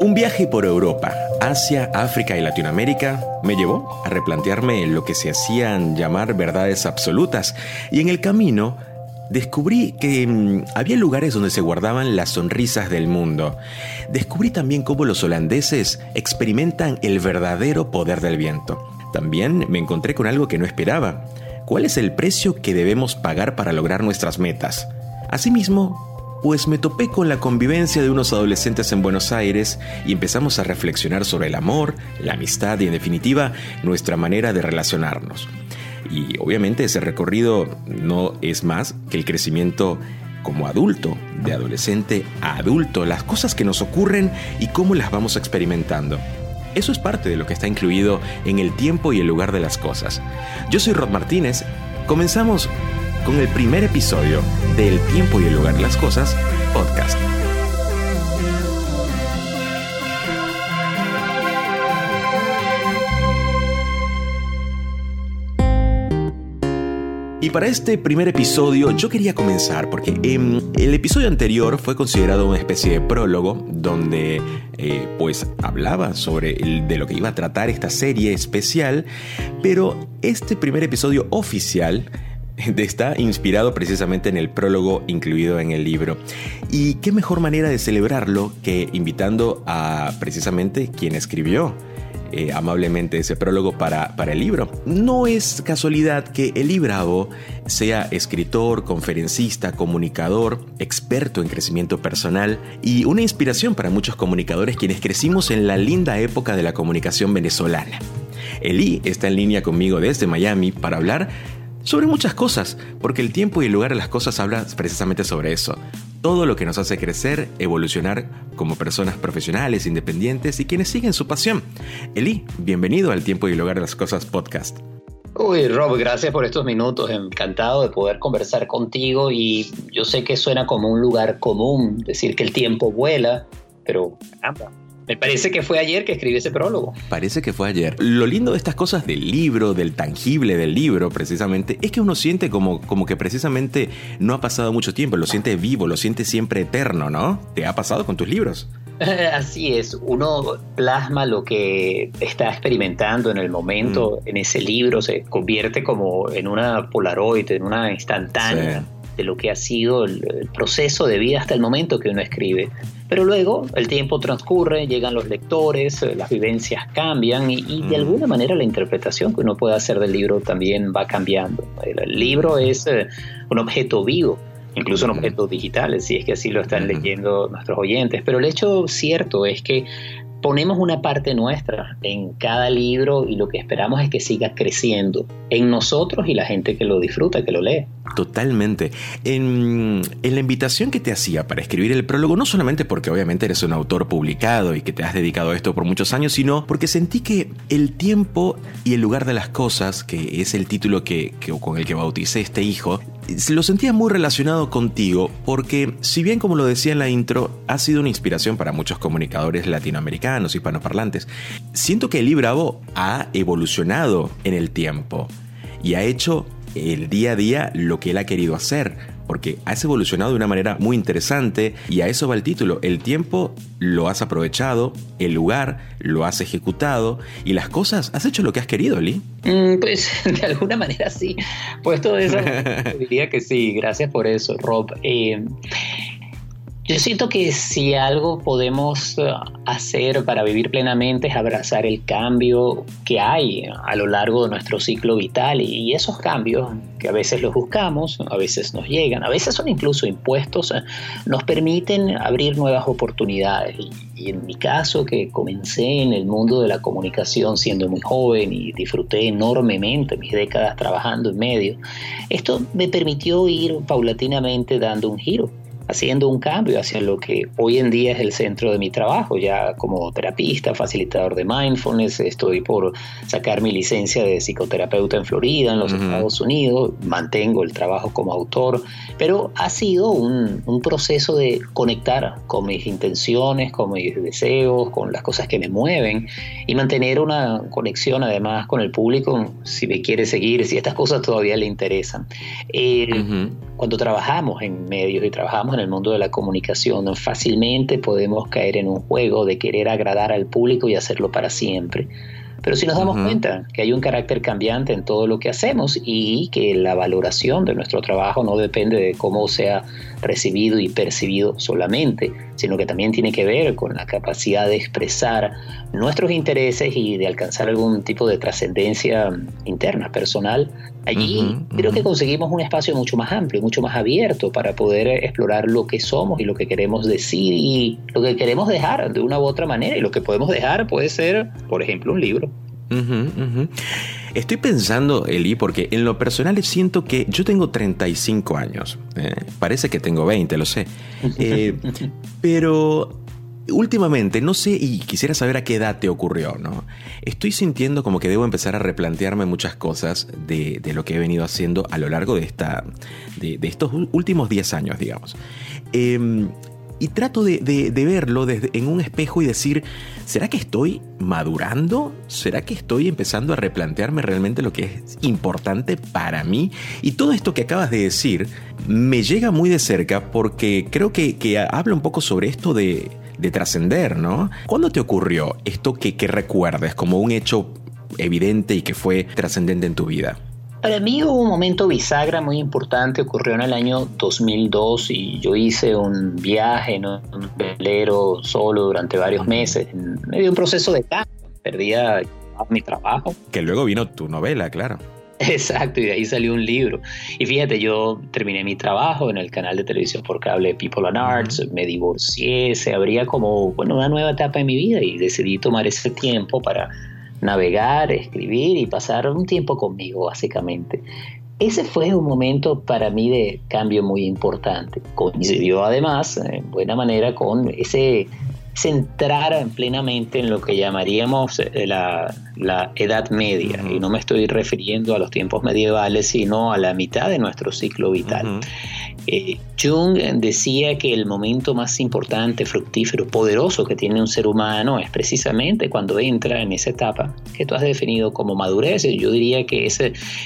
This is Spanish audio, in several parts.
Un viaje por Europa, Asia, África y Latinoamérica me llevó a replantearme lo que se hacían llamar verdades absolutas y en el camino descubrí que mm, había lugares donde se guardaban las sonrisas del mundo. Descubrí también cómo los holandeses experimentan el verdadero poder del viento. También me encontré con algo que no esperaba. ¿Cuál es el precio que debemos pagar para lograr nuestras metas? Asimismo, pues me topé con la convivencia de unos adolescentes en Buenos Aires y empezamos a reflexionar sobre el amor, la amistad y en definitiva nuestra manera de relacionarnos. Y obviamente ese recorrido no es más que el crecimiento como adulto, de adolescente a adulto, las cosas que nos ocurren y cómo las vamos experimentando. Eso es parte de lo que está incluido en el tiempo y el lugar de las cosas. Yo soy Rod Martínez. Comenzamos con el primer episodio del Tiempo y el lugar de las cosas podcast. Y para este primer episodio yo quería comenzar porque en el episodio anterior fue considerado una especie de prólogo donde eh, pues hablaba sobre de lo que iba a tratar esta serie especial, pero este primer episodio oficial está inspirado precisamente en el prólogo incluido en el libro. Y qué mejor manera de celebrarlo que invitando a precisamente quien escribió eh, amablemente ese prólogo para, para el libro. No es casualidad que Eli Bravo sea escritor, conferencista, comunicador, experto en crecimiento personal y una inspiración para muchos comunicadores quienes crecimos en la linda época de la comunicación venezolana. Eli está en línea conmigo desde Miami para hablar sobre muchas cosas, porque el tiempo y el lugar de las cosas habla precisamente sobre eso. Todo lo que nos hace crecer, evolucionar como personas profesionales, independientes y quienes siguen su pasión. Eli, bienvenido al Tiempo y el lugar de las cosas podcast. Uy, Rob, gracias por estos minutos. Encantado de poder conversar contigo y yo sé que suena como un lugar común decir que el tiempo vuela, pero me parece que fue ayer que escribí ese prólogo. Parece que fue ayer. Lo lindo de estas cosas del libro, del tangible del libro, precisamente, es que uno siente como, como que precisamente no ha pasado mucho tiempo, lo siente vivo, lo siente siempre eterno, ¿no? ¿Te ha pasado con tus libros? Así es, uno plasma lo que está experimentando en el momento, mm. en ese libro, se convierte como en una polaroid, en una instantánea de lo que ha sido el, proceso de vida hasta el momento que uno escribe. Pero luego el tiempo transcurre, llegan los lectores, eh, las vivencias cambian y, de mm. alguna manera la interpretación que uno puede hacer del libro también va cambiando. El, libro es eh, un objeto vivo incluso un mm. objeto digital, si es que así lo están leyendo nuestros oyentes. Pero el hecho cierto es que ponemos una parte nuestra en cada libro y lo que esperamos es que siga creciendo en nosotros y la gente que lo disfruta, que lo lee. Totalmente. En, la invitación que te hacía para escribir el prólogo, no solamente porque obviamente eres un autor publicado y que te has dedicado a esto por muchos años, sino porque sentí que el tiempo y el lugar de las cosas, que es el título que, con el que bauticé este hijo, lo sentía muy relacionado contigo porque, si bien como lo decía en la intro, ha sido una inspiración para muchos comunicadores latinoamericanos, hispanoparlantes, siento que Eli Bravo ha evolucionado en el tiempo y ha hecho el día a día lo que él ha querido hacer, porque has evolucionado de una manera muy interesante y a eso va el título. El tiempo lo has aprovechado, el lugar lo has ejecutado y las cosas, has hecho lo que has querido, Lee. Mm, pues de alguna manera sí. Pues todo eso diría que sí. Gracias por eso, Rob. Eh, yo siento que si algo podemos eh, hacer para vivir plenamente es abrazar el cambio que hay a lo largo de nuestro ciclo vital y esos cambios que a veces los buscamos, a veces nos llegan, a veces son incluso impuestos, eh, nos permiten abrir nuevas oportunidades. Y en mi caso, que comencé en el mundo de la comunicación siendo muy joven y disfruté enormemente mis décadas trabajando en medio, esto me permitió ir paulatinamente dando un giro haciendo un cambio hacia lo que hoy en día es el centro de mi trabajo, ya como terapista, facilitador de mindfulness, estoy por sacar mi licencia de psicoterapeuta en Florida, en los Estados Unidos, mantengo el trabajo como autor, pero ha sido un, un, proceso de conectar con mis intenciones, con mis deseos, con las cosas que me mueven y mantener una conexión además con el público si me quiere seguir, si estas cosas todavía le interesan. Eh, cuando trabajamos en medios y trabajamos en el mundo de la comunicación, fácilmente podemos caer en un juego de querer agradar al público y hacerlo para siempre. Pero si nos damos cuenta que hay un carácter cambiante en todo lo que hacemos y que la valoración de nuestro trabajo no depende de cómo sea recibido y percibido solamente, sino que también tiene que ver con la capacidad de expresar nuestros intereses y de alcanzar algún tipo de trascendencia interna, personal, allí creo que conseguimos un espacio mucho más amplio, mucho más abierto para poder explorar lo que somos y lo que queremos decir y lo que queremos dejar de una u otra manera. Y lo que podemos dejar puede ser, por ejemplo, un libro. Estoy pensando, Eli, porque en lo personal siento que yo tengo 35 años. Eh, parece que tengo 20, lo sé. Eh, pero últimamente, no sé, y quisiera saber a qué edad te ocurrió, ¿no? Estoy sintiendo como que debo empezar a replantearme muchas cosas de, lo que he venido haciendo a lo largo de, esta, de, estos últimos 10 años, digamos. Em, y trato de, verlo desde, en un espejo y decir, ¿será que estoy madurando? ¿Será que estoy empezando a replantearme realmente lo que es importante para mí? Y todo esto que acabas de decir me llega muy de cerca porque creo que, habla un poco sobre esto de, trascender, ¿no? ¿Cuándo te ocurrió esto que, que recuerdes como un hecho evidente y que fue trascendente en tu vida? Para mí hubo un momento bisagra muy importante, ocurrió en el año 2002 y yo hice un viaje en un velero solo durante varios meses, en medio de un proceso de cambio, perdía mi trabajo. Que luego vino tu novela, claro. Exacto, y de ahí salió un libro. Y fíjate, yo terminé mi trabajo en el canal de televisión por cable People and Arts, me divorcié, se abría como, bueno, una nueva etapa en mi vida y decidí tomar ese tiempo para navegar, escribir y pasar un tiempo conmigo, básicamente. Ese fue un momento para mí de cambio muy importante. Coincidió además, en buena manera, con ese centrar plenamente en lo que llamaríamos eh, la, Edad Media. Y no me estoy refiriendo a los tiempos medievales, sino a la mitad de nuestro ciclo vital. Eh, Jung decía que el momento más importante, fructífero, poderoso que tiene un ser humano es precisamente cuando entra en esa etapa que tú has definido como madurez. Yo diría que es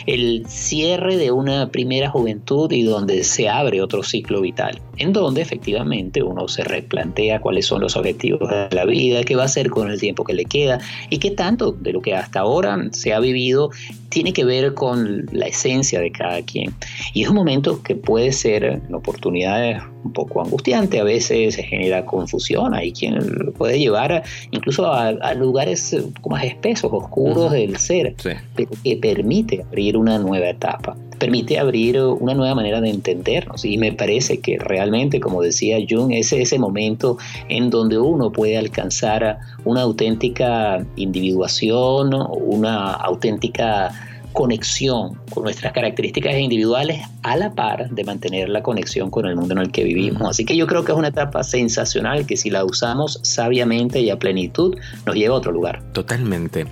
el cierre de una primera juventud y donde se abre otro ciclo vital, en donde efectivamente uno se replantea cuáles son los objetivos de la vida, qué va a hacer con el tiempo que le queda y qué tanto de lo que hasta ahora se ha vivido tiene que ver con la esencia de cada quien. Y es un momento que puede ser en oportunidades un poco angustiante, a veces se genera confusión, hay quien puede llevar incluso a, lugares más espesos, oscuros del ser, pero que permite abrir una nueva etapa permite abrir una nueva manera de entendernos. Y me parece que realmente, como decía Jung, es ese momento en donde uno puede alcanzar una auténtica individuación, una auténtica conexión con nuestras características individuales a la par de mantener la conexión con el mundo en el que vivimos. Así que yo creo que es una etapa sensacional que si la usamos sabiamente y a plenitud nos lleva a otro lugar. Totalmente.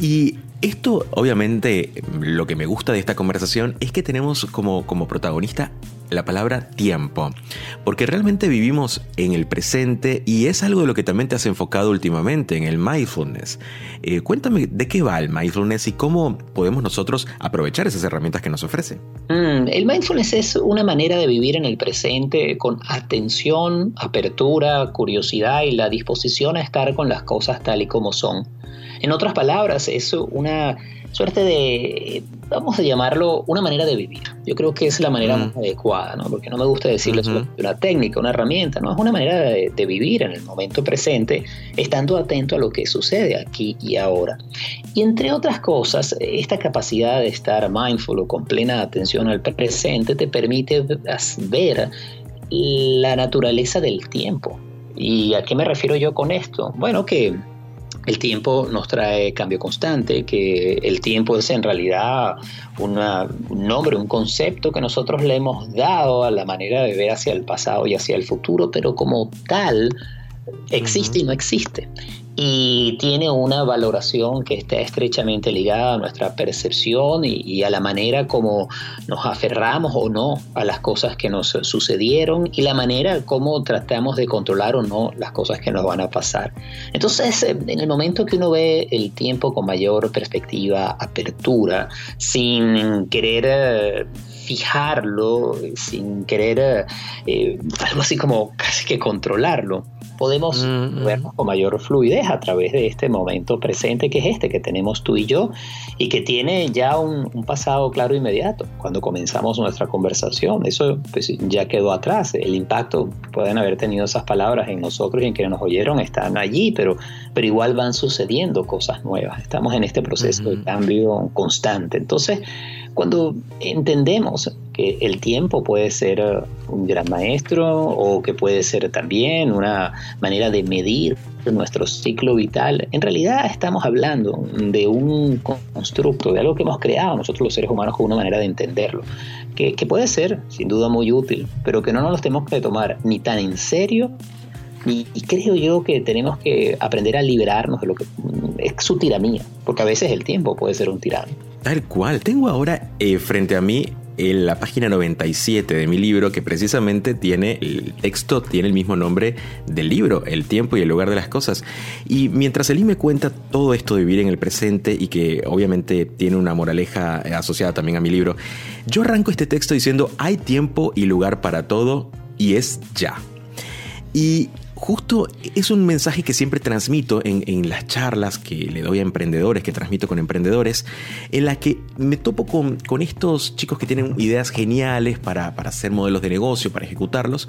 Y esto, obviamente, lo que me gusta de esta conversación es que tenemos como, como protagonista la palabra tiempo, porque realmente vivimos en el presente y es algo de lo que también te has enfocado últimamente en el mindfulness. Eh, cuéntame de qué va el mindfulness y cómo podemos nosotros aprovechar esas herramientas que nos ofrece. Mm, el mindfulness es una manera de vivir en el presente con atención, apertura, curiosidad y la disposición a estar con las cosas tal y como son. En otras palabras, es una suerte de, vamos a llamarlo, una manera de vivir. Yo creo que es la manera más adecuada, ¿no? porque no me gusta decirles una técnica, una herramienta, no, es una manera de, de, vivir en el momento presente, estando atento a lo que sucede aquí y ahora. Y entre otras cosas, esta capacidad de estar mindful o con plena atención al presente te permite ver la naturaleza del tiempo. ¿Y a qué me refiero yo con esto? Bueno, que el tiempo nos trae cambio constante, que el tiempo es en realidad un nombre, un concepto que nosotros le hemos dado a la manera de ver hacia el pasado y hacia el futuro, pero como tal existe y no existe y tiene una valoración que está estrechamente ligada a nuestra percepción y, a la manera como nos aferramos o no a las cosas que nos sucedieron y la manera como tratamos de controlar o no las cosas que nos van a pasar. Entonces, eh, en el momento que uno ve el tiempo con mayor perspectiva, apertura, sin querer... Eh, fijarlo sin querer eh, algo así como casi que controlarlo podemos mm, mm. vernos con mayor fluidez a través de este momento presente que es este que tenemos tú y yo y que tiene ya un, pasado claro e inmediato. Cuando comenzamos nuestra conversación, eso pues, ya quedó atrás. El impacto pueden haber tenido esas palabras en nosotros y en quienes nos oyeron están allí, pero, pero igual van sucediendo cosas nuevas. Estamos en este proceso de cambio constante. Entonces, cuando entendemos que el tiempo puede ser un gran maestro o que puede ser también una manera de medir nuestro ciclo vital, en realidad estamos hablando de un constructo, de algo que hemos creado nosotros los seres humanos con una manera de entenderlo, que, puede ser sin duda muy útil, pero que no nos lo tenemos que tomar ni tan en serio y, creo yo que tenemos que aprender a liberarnos de lo que es su tiranía, porque a veces el tiempo puede ser un tirano. Tal cual. Tengo ahora eh, frente a mí en la página 97 de mi libro, que precisamente tiene, el texto tiene el mismo nombre del libro, El tiempo y el lugar de las cosas. Y mientras Elí me cuenta todo esto de vivir en el presente y que obviamente tiene una moraleja asociada también a mi libro, yo arranco este texto diciendo, hay tiempo y lugar para todo y es ya. Y justo es un mensaje que siempre transmito en, las charlas que le doy a emprendedores, que transmito con emprendedores, en la que me topo con, estos chicos que tienen ideas geniales para, para hacer modelos de negocio, para ejecutarlos,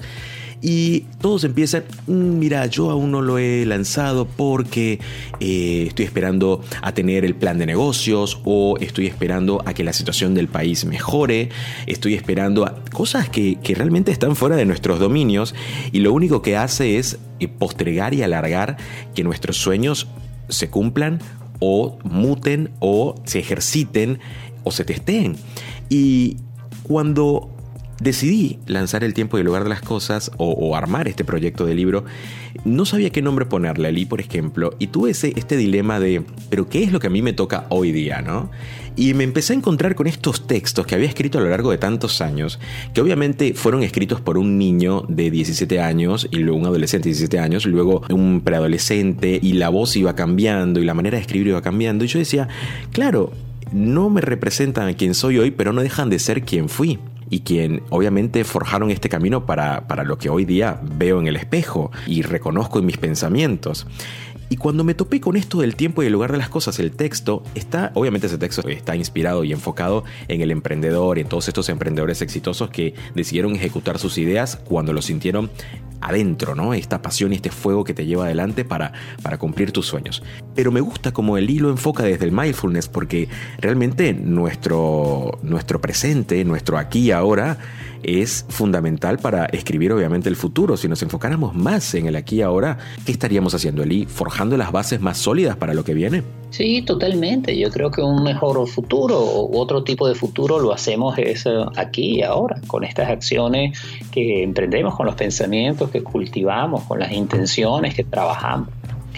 y todos empiezan, mm, mira, yo aún no lo he lanzado porque eh, estoy esperando a tener el plan de negocios o estoy esperando a que la situación del país mejore, estoy esperando a cosas que, que realmente están fuera de nuestros dominios y lo único que hace es eh, postergar y alargar que nuestros sueños se cumplan o muten o se ejerciten o se testeen. Y cuando decidí lanzar el tiempo y el lugar de las cosas o, armar este proyecto de libro, no sabía qué nombre ponerle, Lee, por ejemplo, y tuve ese, este dilema de, pero ¿qué es lo que a mí me toca hoy día, no? Y me empecé a encontrar con estos textos que había escrito a lo largo de tantos años, que obviamente fueron escritos por un niño de 17 años y luego un adolescente de 17 años, luego un preadolescente y la voz iba cambiando y la manera de escribir iba cambiando. Y yo decía, claro, no me representan a quien soy hoy, pero no dejan de ser quien fui y quien obviamente forjaron este camino para, para lo que hoy día veo en el espejo y reconozco en mis pensamientos. Y cuando me topé con esto del tiempo y el lugar de las cosas, el texto está, obviamente ese texto está inspirado y enfocado en el emprendedor y en todos estos emprendedores exitosos que decidieron ejecutar sus ideas cuando lo sintieron adentro, ¿no? Esta pasión y este fuego que te lleva adelante para, para cumplir tus sueños. Pero me gusta como el hilo enfoca desde el mindfulness porque realmente nuestro, nuestro presente, nuestro aquí y ahora, es fundamental para escribir obviamente el futuro. Si nos enfocáramos más en el aquí y ahora, ¿qué estaríamos haciendo, Eli? ¿Forjando las bases más sólidas para lo que viene? Sí, totalmente. Yo creo que un mejor futuro u otro tipo de futuro lo hacemos es eh, aquí y ahora, con estas acciones que emprendemos, con los pensamientos que cultivamos, con las intenciones que trabajamos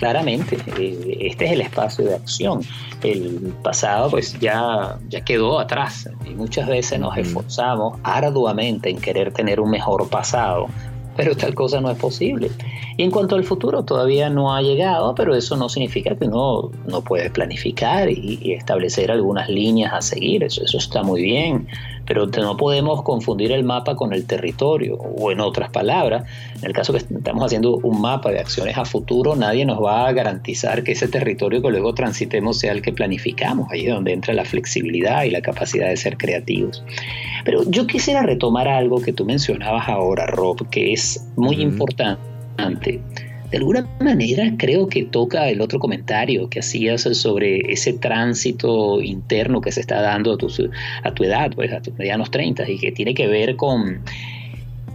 claramente, eh, este es el espacio de acción. El pasado pues ya, ya quedó atrás y muchas veces nos esforzamos arduamente en querer tener un mejor pasado, pero tal cosa no es posible. Y en cuanto al futuro, todavía no ha llegado, pero eso no significa que uno no puede planificar y, establecer algunas líneas a seguir, eso, eso está muy bien pero no podemos confundir el mapa con el territorio, o en otras palabras, en el caso que estamos haciendo un mapa de acciones a futuro, nadie nos va a garantizar que ese territorio que luego transitemos sea el que planificamos, ahí es donde entra la flexibilidad y la capacidad de ser creativos. Pero yo quisiera retomar algo que tú mencionabas ahora, Rob, que es muy importante de alguna manera creo que toca el otro comentario que hacías sobre ese tránsito interno que se está dando a tu, a tu edad, pues a tus medianos 30 y que tiene que ver con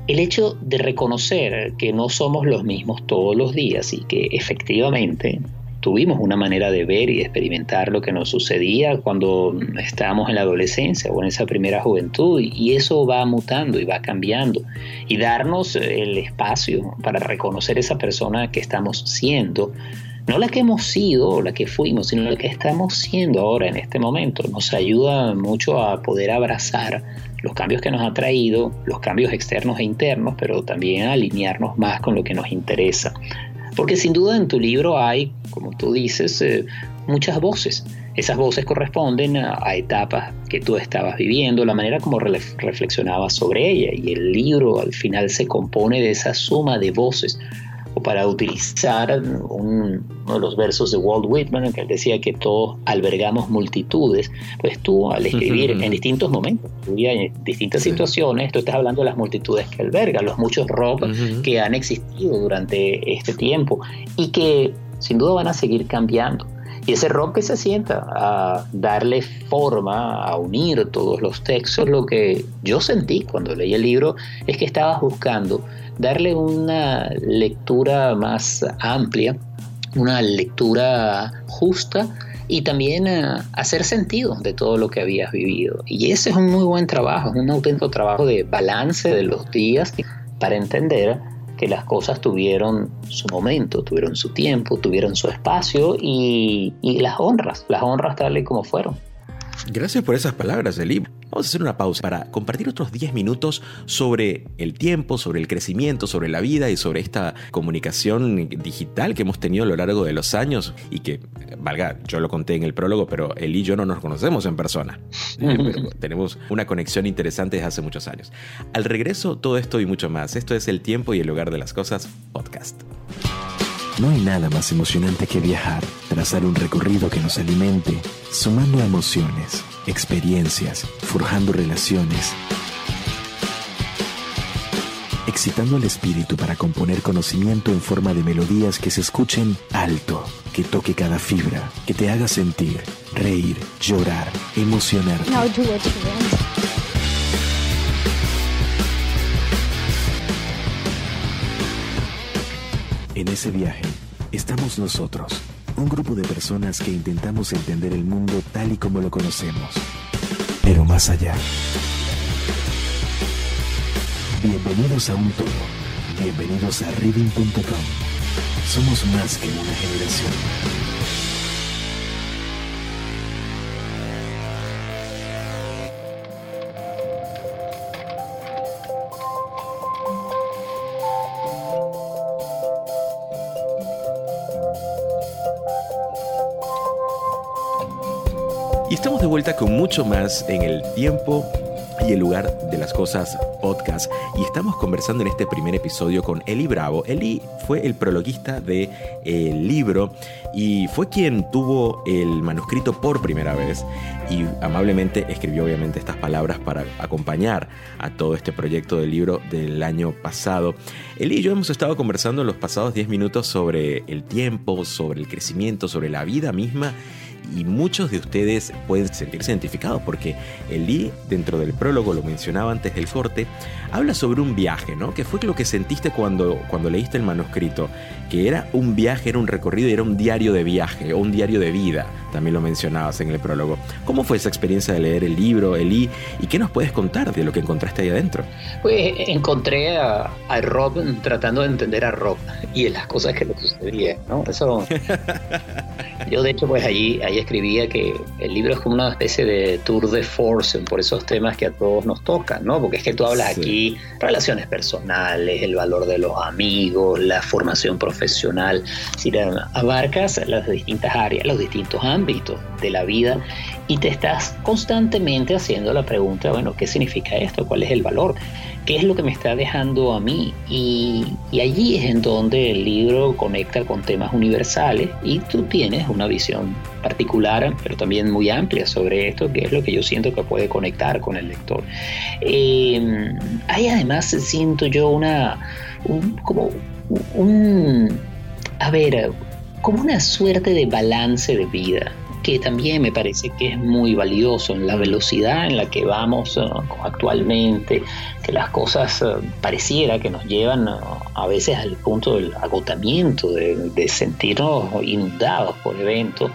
el hecho de reconocer que no somos los mismos todos los días y que efectivamente tuvimos una manera de ver y de experimentar lo que nos sucedía cuando estábamos en la adolescencia o en esa primera juventud y eso va mutando y va cambiando y darnos el espacio para reconocer esa persona que estamos siendo no la que hemos sido o la que fuimos, sino la que estamos siendo ahora en este momento. Nos ayuda mucho a poder abrazar los cambios que nos ha traído, los cambios externos e internos, pero también a alinearnos más con lo que nos interesa. Porque sin duda en tu libro hay, como tú dices, eh, muchas voces. esas voces corresponden a, etapas que tú estabas viviendo, la manera como reflexionabas sobre ella. Y el libro al final se compone de esa suma de voces para utilizar uno de los versos de Walt Whitman, que él decía que todos albergamos multitudes, pues tú al escribir en distintos momentos, en distintas situaciones, tú estás hablando de las multitudes que alberga, los muchos rock que han existido durante este tiempo y que sin duda van a seguir cambiando. Y ese rock que se sienta a darle forma, a unir todos los textos, lo que yo sentí cuando leí el libro es que estabas buscando darle una lectura más amplia, una lectura justa y también eh, hacer sentido de todo lo que habías vivido. Y ese es un muy buen trabajo, un auténtico trabajo de balance de los días para entender que las cosas tuvieron su momento, tuvieron su tiempo, tuvieron su espacio y, y las honras, las honras tal y como fueron. Gracias por esas palabras, Eli. Vamos a hacer una pausa para compartir otros 10 minutos sobre el tiempo, sobre el crecimiento, sobre la vida y sobre esta comunicación digital que hemos tenido a lo largo de los años y que, valga, yo lo conté en el prólogo, pero él y yo no nos conocemos en persona. pero tenemos una conexión interesante desde hace muchos años. Al regreso, todo esto y mucho más. Esto es El Tiempo y el Lugar de las Cosas podcast. No hay nada más emocionante que viajar, trazar un recorrido que nos alimente, sumando emociones, experiencias, forjando relaciones, excitando el espíritu para componer conocimiento en forma de melodías que se escuchen alto, que toque cada fibra, que te haga sentir, reír, llorar, emocionar. En ese viaje estamos nosotros, un grupo de personas que intentamos entender el mundo tal y como lo conocemos, pero más allá. Bienvenidos a un todo. Bienvenidos a reading.com. Somos más que una generación. Vuelta con mucho más en el tiempo y el lugar de las cosas podcast y estamos conversando en este primer episodio con Eli Bravo. Eli fue el prologuista del de, libro y fue quien tuvo el manuscrito por primera vez y amablemente escribió obviamente estas palabras para acompañar a todo este proyecto del libro del año pasado. Eli y yo hemos estado conversando en los pasados 10 minutos sobre el tiempo, sobre el crecimiento, sobre la vida misma y muchos de ustedes pueden sentirse identificados porque Eli, dentro del prólogo, lo mencionaba antes del corte, habla sobre un viaje, ¿no? Que fue lo que sentiste cuando, cuando leíste el manuscrito, que era un viaje, era un recorrido, era un diario de viaje o un diario de vida, también lo mencionabas en el prólogo. ¿Cómo fue esa experiencia de leer el libro, Eli, y qué nos puedes contar de lo que encontraste ahí adentro? Pues encontré a, a Rob tratando de entender a Rob y las cosas que le sucedían, ¿no? Eso... Yo de hecho pues allí, allí escribía que el libro es como una especie de tour de force por esos temas que a todos nos tocan, ¿no? Porque es que tú hablas aquí relaciones personales, el valor de los amigos, la formación profesional, si abarcas las distintas áreas, los distintos ámbitos de la vida y te estás constantemente haciendo la pregunta, bueno, ¿qué significa esto? ¿Cuál es el valor? ¿Qué es lo que me está dejando a mí? Y, allí es en donde el libro conecta con temas universales y tú tienes una visión particular, pero también muy amplia sobre esto, que es lo que yo siento que puede conectar con el lector. Eh, hay además, siento yo, una, como un, a ver, como una suerte de balance de vida que también me parece que es muy valioso en la velocidad en la que vamos eh, actualmente, que las cosas eh, pareciera que nos llevan eh, a veces al punto del agotamiento, de, sentirnos inundados por eventos.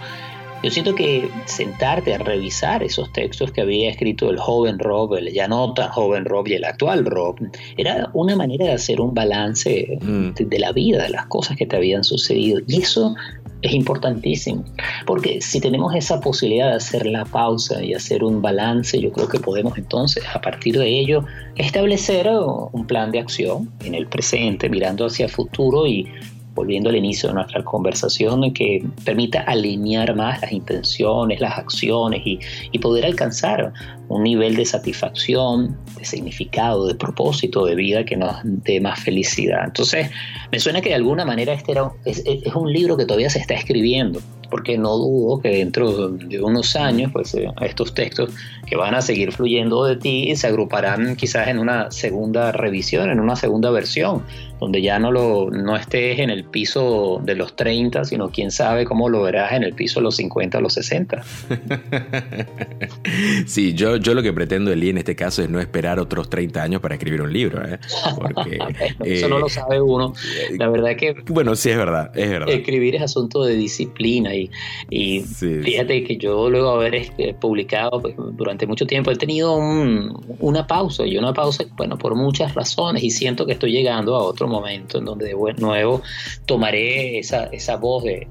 Yo siento que sentarte a revisar esos textos que había escrito el joven Rob, el ya no tan joven Rob y el actual Rob, era una manera de hacer un balance mm. de la vida, de las cosas que te habían sucedido. Y eso es importantísimo, porque si tenemos esa posibilidad de hacer la pausa y hacer un balance, yo creo que podemos entonces a partir de ello establecer un plan de acción en el presente, mirando hacia el futuro y volviendo al inicio de nuestra conversación, que permita alinear más las intenciones, las acciones y, poder alcanzar un nivel de satisfacción, de significado, de propósito de vida que nos dé más felicidad. Entonces, me suena que de alguna manera este era, es un libro que todavía se está escribiendo porque no dudo que dentro de unos años, pues eh, estos textos que van a seguir fluyendo de ti se agruparán quizás en una segunda revisión, en una segunda versión, donde ya no, lo, no estés en el piso de los 30, sino quién sabe cómo lo verás en el piso de los 50 o los 60. sí, yo, yo lo que pretendo, Eli, en este caso es no esperar otros 30 años para escribir un libro. ¿eh? Porque, Eso no lo eh, sabe uno. La verdad es que... Bueno, sí, es verdad, es verdad. Escribir es asunto de disciplina y, y fíjate que yo luego de haber este, publicado pues, durante mucho tiempo he tenido una pausa y una pausa, bueno, por muchas razones y siento que estoy llegando a otro momento en donde de nuevo tomaré esa, esa voz de,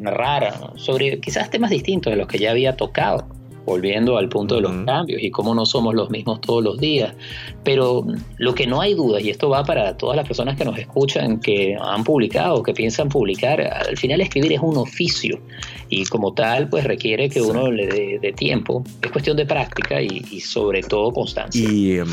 narrar sobre quizás temas distintos de los que ya había tocado volviendo al punto de los cambios y cómo no somos los mismos todos los días. Pero lo que no hay duda, y esto va para todas las personas que nos escuchan, que han publicado, que piensan publicar, al final escribir es un oficio y como tal pues requiere que uno le dé tiempo. Es cuestión de práctica y, y sobre todo constancia. Y, em,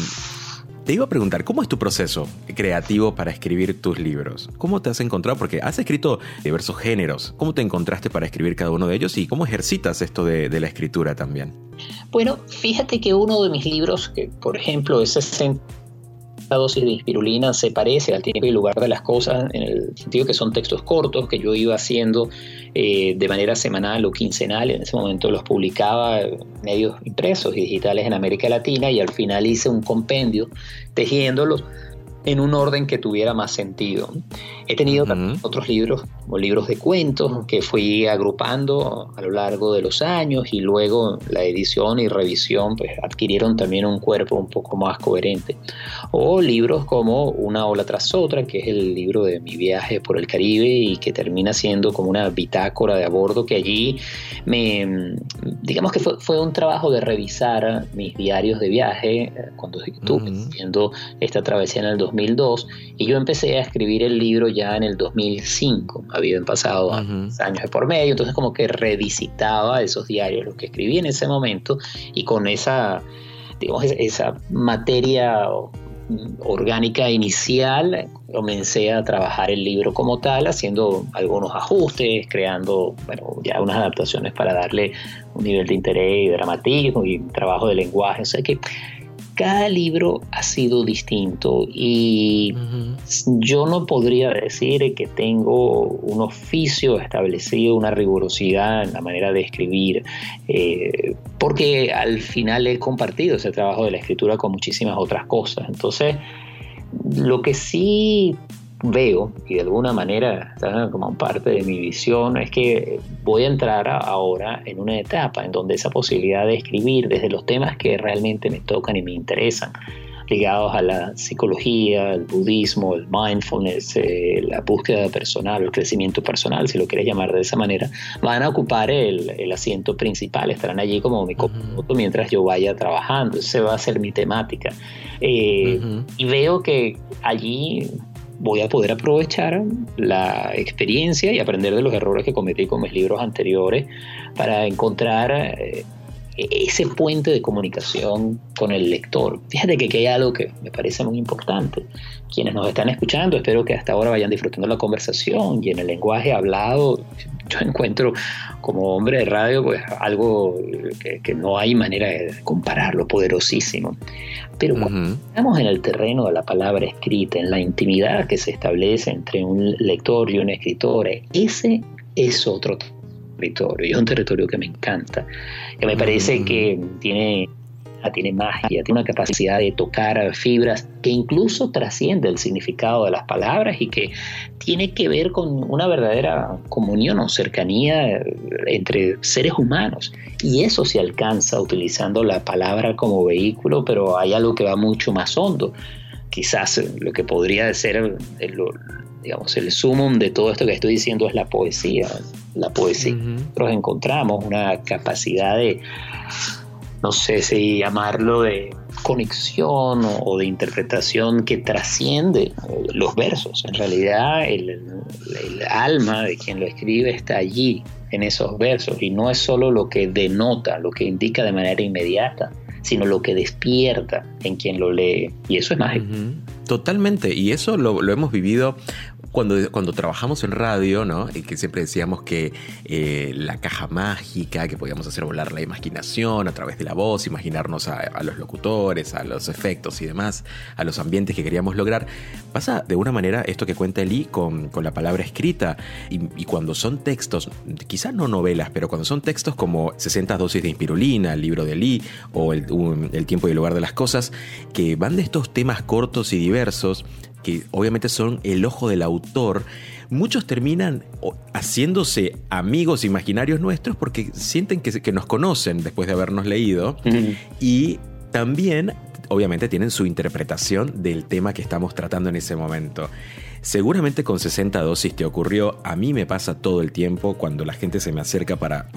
te iba a preguntar, ¿cómo es tu proceso creativo para escribir tus libros? ¿Cómo te has encontrado? Porque has escrito diversos géneros. ¿Cómo te encontraste para escribir cada uno de ellos y cómo ejercitas esto de, la escritura también? Bueno, fíjate que uno de mis libros, que por ejemplo es 60 dosis de inspirulina se parece al tiempo y lugar de las cosas en el sentido que son textos cortos que yo iba haciendo eh, de manera semanal o quincenal. En ese momento los publicaba medios impresos y digitales en América Latina y al final hice un compendio tejiéndolos en un orden que tuviera más sentido. He tenido otros libros, o libros de cuentos, que fui agrupando a lo largo de los años y luego la edición y revisión pues, adquirieron también un cuerpo un poco más coherente. O libros como Una ola tras otra, que es el libro de mi viaje por el Caribe y que termina siendo como una bitácora de a bordo que allí me, digamos que fue, fue un trabajo de revisar mis diarios de viaje eh, cuando estuve haciendo esta travesía en el 2002 y yo empecé a escribir el libro ya en el 2005, habían pasado años de por medio, entonces como que revisitaba esos diarios, los que escribí en ese momento y con esa, digamos, esa materia orgánica inicial, comencé a trabajar el libro como tal, haciendo algunos ajustes, creando bueno, ya unas adaptaciones para darle un nivel de interés y dramatismo y trabajo de lenguaje. O sea que cada libro ha sido distinto y yo no podría decir que tengo un oficio establecido, una rigurosidad en la manera de escribir, eh, porque al final he compartido ese trabajo de la escritura con muchísimas otras cosas. Entonces, lo que sí veo, y de alguna manera como parte de mi visión, es que voy a entrar ahora en una etapa en donde esa posibilidad de escribir desde los temas que realmente me tocan y me interesan, ligados a la psicología, el budismo, el mindfulness, eh, la búsqueda personal, el crecimiento personal, si lo quieres llamar de esa manera, van a ocupar el, el asiento principal, estarán allí como mi copiloto mientras yo vaya trabajando, esa va a ser mi temática. Eh, y veo que allí voy a poder aprovechar la experiencia y aprender de los errores que cometí con mis libros anteriores para encontrar eh, ese puente de comunicación con el lector. Fíjate que aquí hay algo que me parece muy importante. Quienes nos están escuchando, espero que hasta ahora vayan disfrutando la conversación y en el lenguaje hablado, yo encuentro como hombre de radio pues algo que, no hay manera de compararlo, poderosísimo. Pero cuando estamos en el terreno de la palabra escrita, en la intimidad que se establece entre un lector y un escritor, ese es otro territorio, y es un territorio que me encanta, que me parece que tiene tiene magia, tiene una capacidad de tocar fibras que incluso trasciende el significado de las palabras y que tiene que ver con una verdadera comunión o cercanía entre seres humanos. Y eso se alcanza utilizando la palabra como vehículo, pero hay algo que va mucho más hondo. Quizás lo que podría ser el, digamos, el sumum de todo esto que estoy diciendo es la poesía. La poesía. Nosotros encontramos una capacidad de no sé si llamarlo de conexión o, de interpretación que trasciende eh, los versos. En realidad el, alma de quien lo escribe está allí en esos versos y no es solo lo que denota, lo que indica de manera inmediata, sino lo que despierta en quien lo lee. Y eso es mágico. Totalmente, y eso lo, hemos vivido cuando, cuando trabajamos en radio, ¿no? Y que siempre decíamos que eh, la caja mágica, que podíamos hacer volar la imaginación a través de la voz, imaginarnos a, los locutores, a los efectos y demás, a los ambientes que queríamos lograr, pasa de una manera esto que cuenta Eli con, con la palabra escrita. Y, cuando son textos, quizás no novelas, pero cuando son textos como 60 dosis de inspirulina, el libro de Lee o el, el tiempo y el lugar de las cosas, que van de estos temas cortos y diversos, que obviamente son el ojo del autor, muchos terminan haciéndose amigos imaginarios nuestros porque sienten que, que nos conocen después de habernos leído y también obviamente tienen su interpretación del tema que estamos tratando en ese momento. Seguramente con 60 dosis te ocurrió, a mí me pasa todo el tiempo cuando la gente se me acerca para,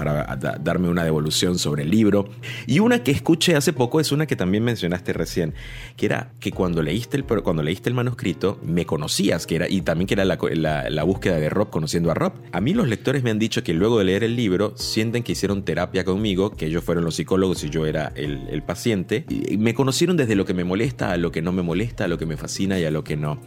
darme una devolución sobre el libro. Y una que escuché hace poco es una que también mencionaste recién, que era que cuando leíste el, cuando leíste el manuscrito me conocías, que era, y también que era la, búsqueda de Rob conociendo a Rob. A mí los lectores me han dicho que luego de leer el libro sienten que hicieron terapia conmigo, que ellos fueron los psicólogos y yo era el, el paciente. Y me conocieron desde lo que me molesta a lo que no me molesta, a lo que me fascina y a lo que no.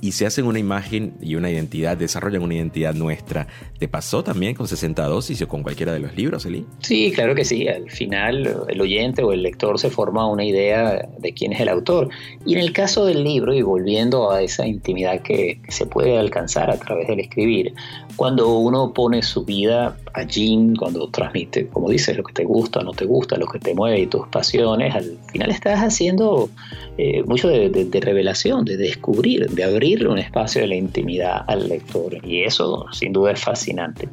Y se hacen una imagen y una identidad, desarrollan una identidad nuestra. ¿Te pasó también con 60 dosis o con cualquiera de los libros, Eli? Sí, claro que sí. Al final el oyente o el lector se forma una idea de quién es el autor. Y en el caso del libro, y volviendo a esa intimidad que, se puede alcanzar a través del escribir, cuando uno pone su vida allí, cuando transmite, como dices, lo que te gusta, no te gusta, lo que te mueve y tus pasiones, al final estás haciendo eh, mucho de, de revelación, de descubrir, de abrirle un espacio de la intimidad al lector. Y eso sin duda es fascinante.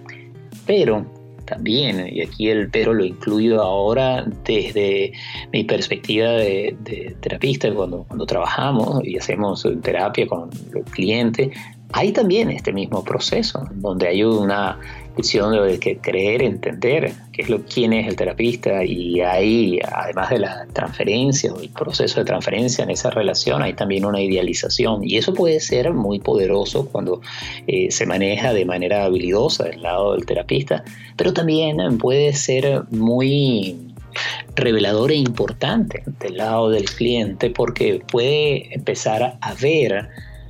Pero también, y aquí el pero lo incluyo ahora desde mi perspectiva de, terapista, cuando, cuando trabajamos y hacemos terapia con el cliente, hay también este mismo proceso, donde hay una de que creer, entender qué es lo, quién es el terapista y ahí, además de la transferencia o el proceso de transferencia en esa relación, hay también una idealización. Y eso puede ser muy poderoso cuando eh, se maneja de manera habilidosa del lado del terapista, pero también puede ser muy revelador e importante del lado del cliente porque puede empezar a ver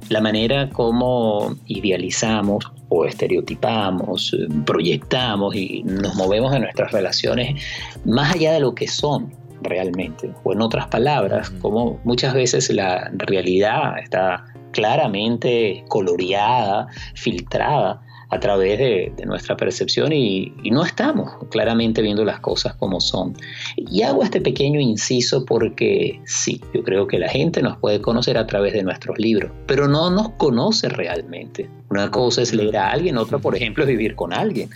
la manera como idealizamos o estereotipamos, eh, proyectamos y nos movemos en nuestras relaciones más allá de lo que son realmente. O en otras palabras, como muchas veces la realidad está claramente coloreada, filtrada a través de, nuestra percepción y, no estamos claramente viendo las cosas como son. Y hago este pequeño inciso porque sí, yo creo que la gente nos puede conocer a través de nuestros libros, pero no nos conoce realmente. Una cosa es leer a alguien, otra, por ejemplo, es vivir con alguien.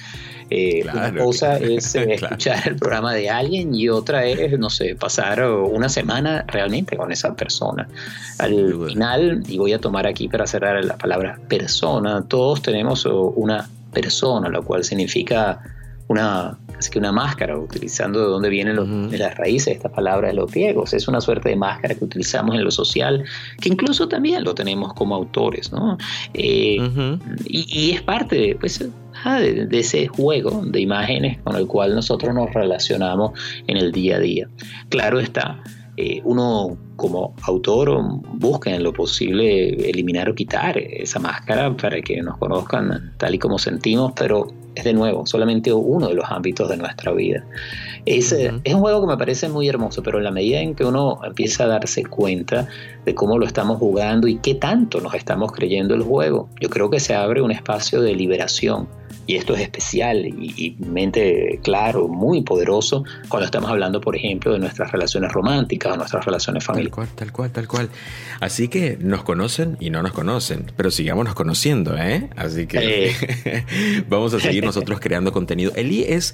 Eh, una cosa es eh, escuchar el programa de alguien y otra es, no sé, pasar una semana realmente con esa persona. Al final, y voy a tomar aquí para cerrar la palabra persona, todos tenemos una persona, lo cual significa una, que una máscara, utilizando de dónde vienen los, las raíces de esta palabra de los griegos. Es una suerte de máscara que utilizamos en lo social, que incluso también lo tenemos como autores, ¿no? Eh, y, es parte de, pues, ah, de, ese juego de imágenes con el cual nosotros nos relacionamos en el día a día. Claro está, eh, uno como autor busca en lo posible eliminar o quitar esa máscara para que nos conozcan tal y como sentimos, pero es de nuevo solamente uno de los ámbitos de nuestra vida. Es, es, un juego que me parece muy hermoso, pero en la medida en que uno empieza a darse cuenta de cómo lo estamos jugando y qué tanto nos estamos creyendo el juego, yo creo que se abre un espacio de liberación y esto es especial y, mente claro, muy poderoso cuando estamos hablando, por ejemplo, de nuestras relaciones románticas o nuestras relaciones familiares. Tal cual, tal cual, tal cual. Así que nos conocen y no nos conocen, pero sigámonos conociendo, ¿eh? Así que vamos a seguir nosotros creando contenido. Eli es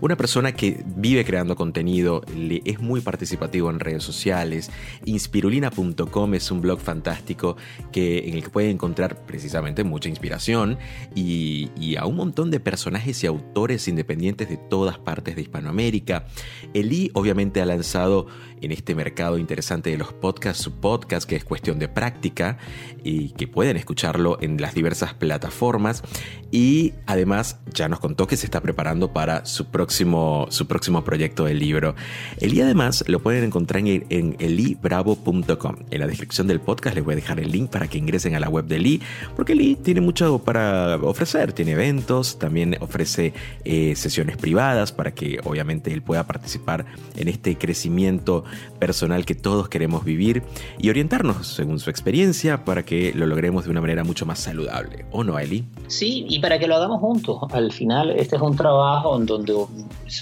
una persona que vive creando contenido, es muy participativo en redes sociales. Inspirulina.com es un blog fantástico que, en el que puede encontrar precisamente mucha inspiración y, y a un montón de personajes y autores independientes de todas partes de Hispanoamérica. Eli obviamente ha lanzado en este mercado interesante de los podcasts su podcast que es cuestión de práctica y que pueden escucharlo en las diversas plataformas. Y además ya nos contó que se está preparando para su próximo, su próximo proyecto de libro. Eli además lo pueden encontrar en, en elibravo.com. En la descripción del podcast les voy a dejar el link para que ingresen a la web de Eli, porque Eli tiene mucho para ofrecer. Tiene eventos, también ofrece eh, sesiones privadas para que obviamente él pueda participar en este crecimiento personal que todos queremos vivir y orientarnos según su experiencia para que lo logremos de una manera mucho más saludable. ¿O no, Eli? Sí, y para que lo hagamos juntos. Al final, este es un trabajo en donde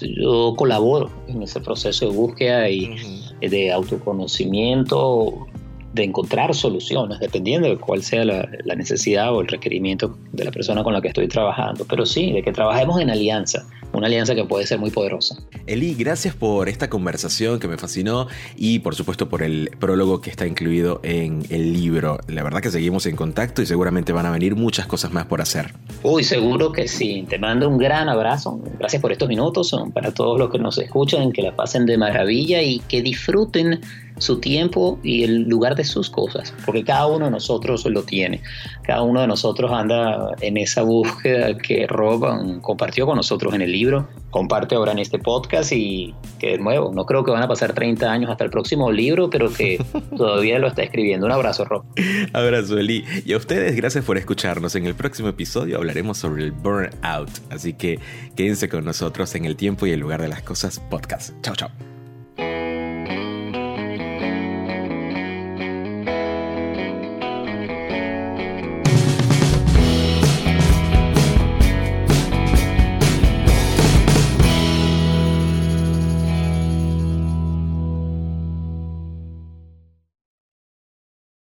yo colaboro en ese proceso de búsqueda y de autoconocimiento de encontrar soluciones, dependiendo de cuál sea la, necesidad o el requerimiento de la persona con la que estoy trabajando. Pero sí, de que trabajemos en alianza, una alianza que puede ser muy poderosa. Eli, gracias por esta conversación que me fascinó y por supuesto por el prólogo que está incluido en el libro. La verdad que seguimos en contacto y seguramente van a venir muchas cosas más por hacer. Uy, seguro que sí. Te mando un gran abrazo. Gracias por estos minutos. Para todos los que nos escuchan, que la pasen de maravilla y que disfruten su tiempo y el lugar de sus cosas, porque cada uno de nosotros lo tiene. Cada uno de nosotros anda en esa búsqueda que Rob compartió con nosotros en el libro, comparte ahora en este podcast y que de nuevo, no creo que van a pasar 30 años hasta el próximo libro, pero que todavía lo está escribiendo. Un abrazo, Rob. Abrazo, Eli. Y a ustedes, gracias por escucharnos. En el próximo episodio hablaremos sobre el burnout, así que quédense con nosotros en el tiempo y el lugar de las cosas podcast. Chao, chao.